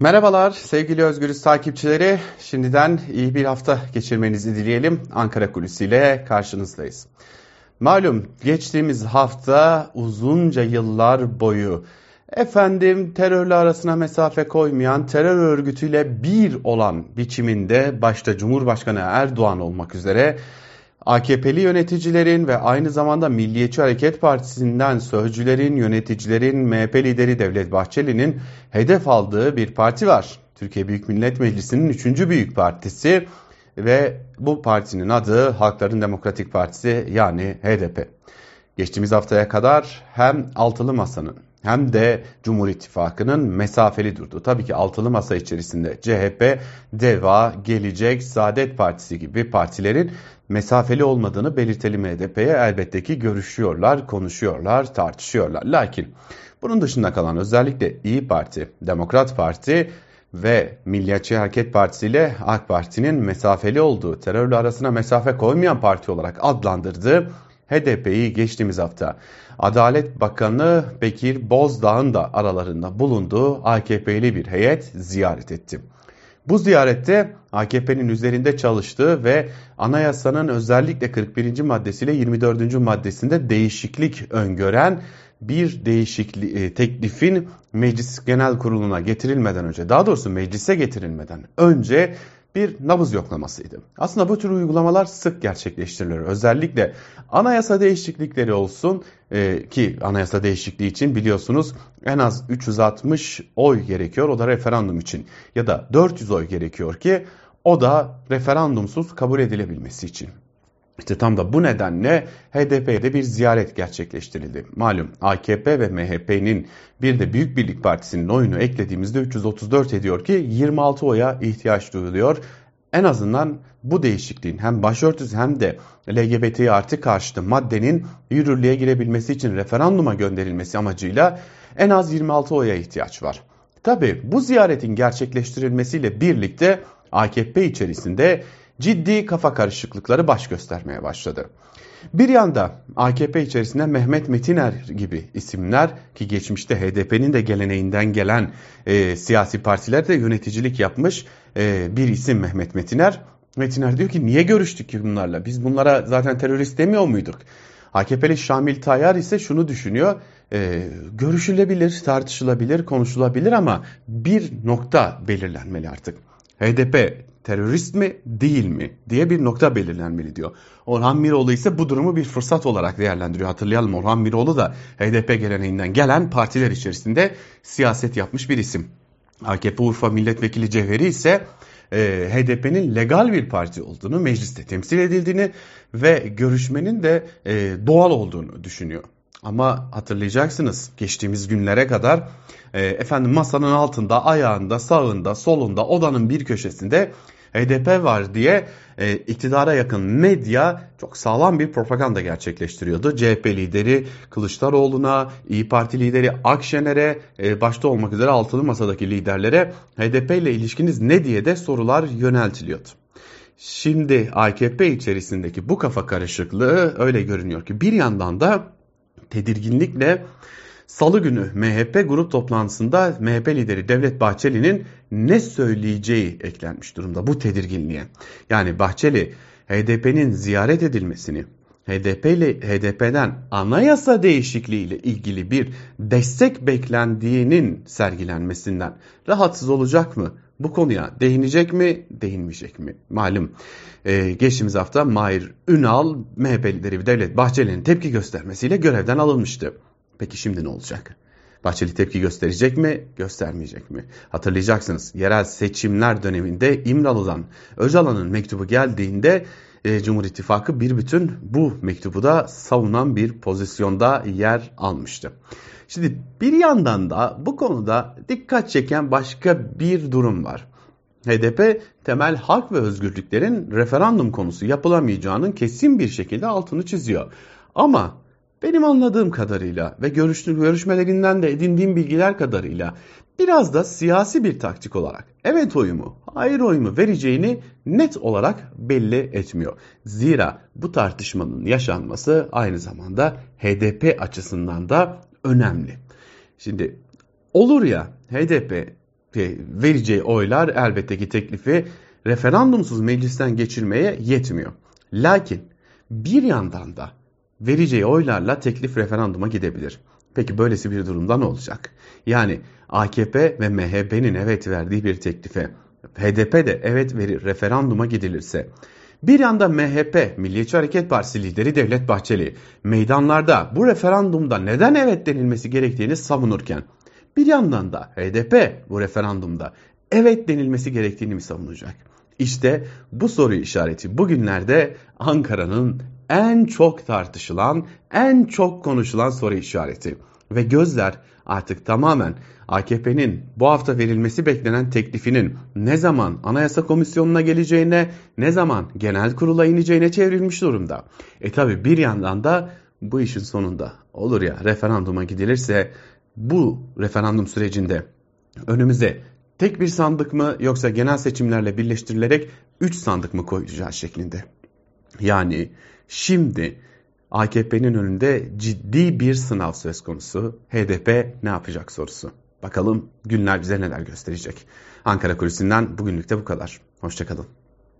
Merhabalar sevgili Özgürüz takipçileri. Şimdiden iyi bir hafta geçirmenizi dileyelim. Ankara Kulisi'yle karşınızdayız. Malum geçtiğimiz hafta uzunca yıllar boyu efendim terörle arasına mesafe koymayan, terör örgütüyle bir olan biçiminde başta Cumhurbaşkanı Erdoğan olmak üzere AKP'li yöneticilerin ve aynı zamanda Milliyetçi Hareket Partisi'nden sözcülerin, yöneticilerin, MHP lideri Devlet Bahçeli'nin hedef aldığı bir parti var. Türkiye Büyük Millet Meclisi'nin 3. büyük partisi ve bu partinin adı Halkların Demokratik Partisi yani HDP. Geçtiğimiz haftaya kadar hem Altılı Masa'nın hem de Cumhur İttifakı'nın mesafeli durdu. Tabii ki altılı masa içerisinde CHP, DEVA, Gelecek, Saadet Partisi gibi partilerin mesafeli olmadığını belirtelim HDP'ye elbette ki görüşüyorlar, konuşuyorlar, tartışıyorlar. Lakin bunun dışında kalan özellikle İyi Parti, Demokrat Parti ve Milliyetçi Hareket Partisi ile AK Parti'nin mesafeli olduğu, terörle arasına mesafe koymayan parti olarak adlandırdığı HDP'yi geçtiğimiz hafta Adalet Bakanı Bekir Bozdağ'ın da aralarında bulunduğu AKP'li bir heyet ziyaret etti. Bu ziyarette AKP'nin üzerinde çalıştığı ve anayasanın özellikle 41. maddesiyle 24. maddesinde değişiklik öngören bir değişiklik e, teklifin Meclis Genel Kurulu'na getirilmeden önce daha doğrusu meclise getirilmeden önce bir nabız yoklamasıydı. Aslında bu tür uygulamalar sık gerçekleştirilir. Özellikle anayasa değişiklikleri olsun e, ki anayasa değişikliği için biliyorsunuz en az 360 oy gerekiyor o da referandum için ya da 400 oy gerekiyor ki o da referandumsuz kabul edilebilmesi için. İşte tam da bu nedenle HDP'de bir ziyaret gerçekleştirildi. Malum AKP ve MHP'nin bir de Büyük Birlik Partisi'nin oyunu eklediğimizde 334 ediyor ki 26 oya ihtiyaç duyuluyor. En azından bu değişikliğin hem başörtüsü hem de LGBT artı karşıtı maddenin yürürlüğe girebilmesi için referanduma gönderilmesi amacıyla en az 26 oya ihtiyaç var. Tabi bu ziyaretin gerçekleştirilmesiyle birlikte AKP içerisinde ciddi kafa karışıklıkları baş göstermeye başladı. Bir yanda AKP içerisinde Mehmet Metiner gibi isimler ki geçmişte HDP'nin de geleneğinden gelen e, siyasi partilerde yöneticilik yapmış e, bir isim Mehmet Metiner. Metiner diyor ki niye görüştük ki bunlarla? Biz bunlara zaten terörist demiyor muyduk? AKP'li Şamil Tayyar ise şunu düşünüyor. E, görüşülebilir, tartışılabilir, konuşulabilir ama bir nokta belirlenmeli artık. HDP terörist mi değil mi diye bir nokta belirlenmeli diyor. Orhan Miroğlu ise bu durumu bir fırsat olarak değerlendiriyor. Hatırlayalım Orhan Miroğlu da HDP geleneğinden gelen partiler içerisinde siyaset yapmış bir isim. AKP Urfa Milletvekili Cevheri ise e, HDP'nin legal bir parti olduğunu, mecliste temsil edildiğini ve görüşmenin de e, doğal olduğunu düşünüyor. Ama hatırlayacaksınız geçtiğimiz günlere kadar e, efendim masanın altında, ayağında, sağında, solunda, odanın bir köşesinde HDP var diye e, iktidara yakın medya çok sağlam bir propaganda gerçekleştiriyordu. CHP lideri Kılıçdaroğlu'na, İyi Parti lideri Akşener'e, e, başta olmak üzere altılı masadaki liderlere HDP ile ilişkiniz ne diye de sorular yöneltiliyordu. Şimdi AKP içerisindeki bu kafa karışıklığı öyle görünüyor ki bir yandan da tedirginlikle Salı günü MHP grup toplantısında MHP lideri Devlet Bahçeli'nin ne söyleyeceği eklenmiş durumda bu tedirginliğe. Yani Bahçeli HDP'nin ziyaret edilmesini, HDP ile HDP'den anayasa değişikliği ile ilgili bir destek beklendiğinin sergilenmesinden rahatsız olacak mı? Bu konuya değinecek mi, değinmeyecek mi? Malum e, geçtiğimiz hafta Mahir Ünal, MHP lideri Devlet Bahçeli'nin tepki göstermesiyle görevden alınmıştı. Peki şimdi ne olacak? Bahçeli tepki gösterecek mi, göstermeyecek mi? Hatırlayacaksınız yerel seçimler döneminde İmralı'dan Öcalan'ın mektubu geldiğinde e, Cumhur İttifakı bir bütün bu mektubu da savunan bir pozisyonda yer almıştı. Şimdi bir yandan da bu konuda dikkat çeken başka bir durum var. HDP temel hak ve özgürlüklerin referandum konusu yapılamayacağının kesin bir şekilde altını çiziyor. Ama benim anladığım kadarıyla ve görüşmelerinden de edindiğim bilgiler kadarıyla biraz da siyasi bir taktik olarak evet oyumu, hayır oyumu vereceğini net olarak belli etmiyor. Zira bu tartışmanın yaşanması aynı zamanda HDP açısından da önemli. Şimdi olur ya HDP vereceği oylar elbette ki teklifi referandumsuz meclisten geçirmeye yetmiyor. Lakin bir yandan da vereceği oylarla teklif referanduma gidebilir. Peki böylesi bir durumda ne olacak? Yani AKP ve MHP'nin evet verdiği bir teklife HDP de evet verir referanduma gidilirse bir yanda MHP, Milliyetçi Hareket Partisi lideri Devlet Bahçeli meydanlarda bu referandumda neden evet denilmesi gerektiğini savunurken bir yandan da HDP bu referandumda evet denilmesi gerektiğini mi savunacak? İşte bu soru işareti bugünlerde Ankara'nın en çok tartışılan, en çok konuşulan soru işareti. Ve gözler artık tamamen AKP'nin bu hafta verilmesi beklenen teklifinin ne zaman Anayasa Komisyonu'na geleceğine, ne zaman genel kurula ineceğine çevrilmiş durumda. E tabi bir yandan da bu işin sonunda olur ya referanduma gidilirse bu referandum sürecinde önümüze tek bir sandık mı yoksa genel seçimlerle birleştirilerek 3 sandık mı koyacağız şeklinde. Yani şimdi AKP'nin önünde ciddi bir sınav söz konusu. HDP ne yapacak sorusu. Bakalım günler bize neler gösterecek. Ankara Kulisi'nden bugünlük de bu kadar. Hoşçakalın.